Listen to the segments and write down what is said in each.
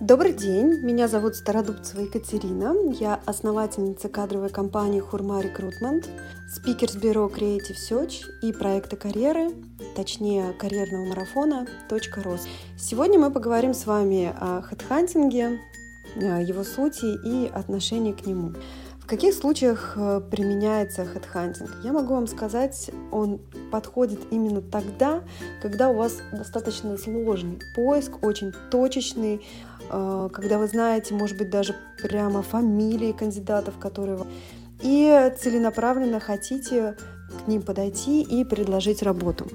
Добрый день, меня зовут Стародубцева Екатерина, я основательница кадровой компании Хурма Рекрутмент, спикер с бюро Creative Search и проекта карьеры, точнее карьерного марафона .рос. Сегодня мы поговорим с вами о хедхантинге, его сути и отношении к нему. В каких случаях э, применяется хедхантинг? Я могу вам сказать, он подходит именно тогда, когда у вас достаточно сложный поиск, очень точечный, э, когда вы знаете, может быть, даже прямо фамилии кандидатов, которые и целенаправленно хотите к ним подойти и предложить работу.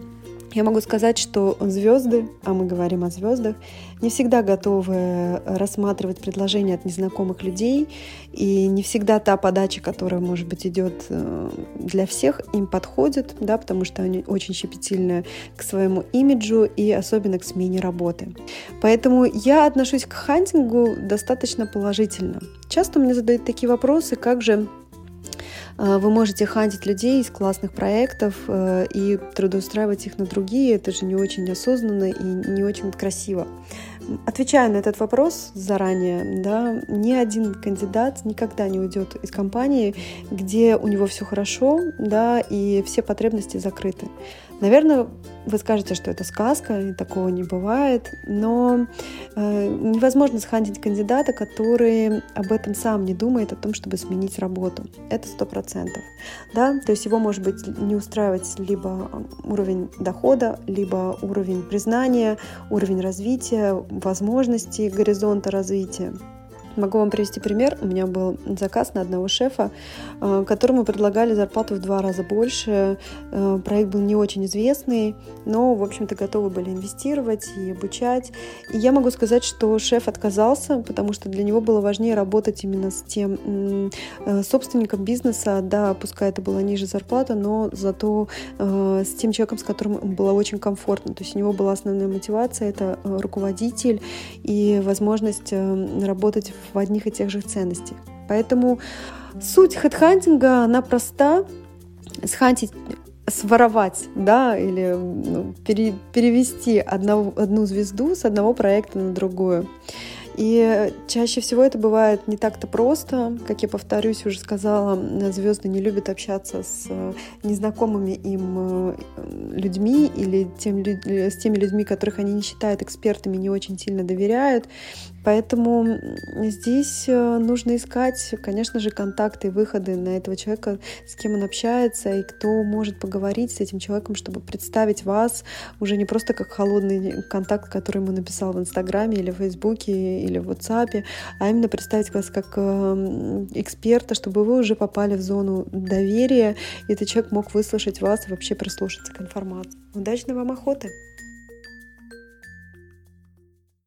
Я могу сказать, что звезды, а мы говорим о звездах, не всегда готовы рассматривать предложения от незнакомых людей, и не всегда та подача, которая, может быть, идет э, для всех, им подходит, да, потому что они очень щепетильны к своему имиджу и особенно к смене работы. Поэтому я отношусь к хантингу достаточно положительно. Часто мне задают такие вопросы, как же вы можете хантить людей из классных проектов э, и трудоустраивать их на другие. Это же не очень осознанно и не очень красиво. Отвечая на этот вопрос заранее, да, ни один кандидат никогда не уйдет из компании, где у него все хорошо, да, и все потребности закрыты. Наверное, вы скажете, что это сказка, и такого не бывает, но э, невозможно схантить кандидата, который об этом сам не думает, о том, чтобы сменить работу. Это сто процентов. Да? То есть его может быть не устраивать либо уровень дохода, либо уровень признания, уровень развития, возможностей горизонта развития. Могу вам привести пример. У меня был заказ на одного шефа, э, которому предлагали зарплату в два раза больше. Э, проект был не очень известный, но, в общем-то, готовы были инвестировать и обучать. И я могу сказать, что шеф отказался, потому что для него было важнее работать именно с тем э, собственником бизнеса. Да, пускай это была ниже зарплата, но зато с тем человеком, с которым было очень комфортно. То есть у него была основная мотивация — это руководитель и возможность работать в одних и тех же ценностях. Поэтому суть хедхантинга, она проста. Схантить своровать, да, или ну, пере, перевести одну, одну звезду с одного проекта на другую. И чаще всего это бывает не так-то просто. Как я повторюсь, уже сказала, звезды не любят общаться с э, незнакомыми им э, людьми или тем, с теми людьми, которых они не считают экспертами, не очень сильно доверяют. Поэтому здесь э, нужно искать, конечно же, контакты и выходы на этого человека, с кем он общается, и кто может поговорить с этим человеком, чтобы представить вас уже не просто как холодный контакт, который ему написал в Инстаграме или в Фейсбуке или в WhatsApp, а именно представить вас как эм, эксперта, чтобы вы уже попали в зону доверия, и этот человек мог выслушать вас и вообще прислушаться к информации. Удачной вам охоты!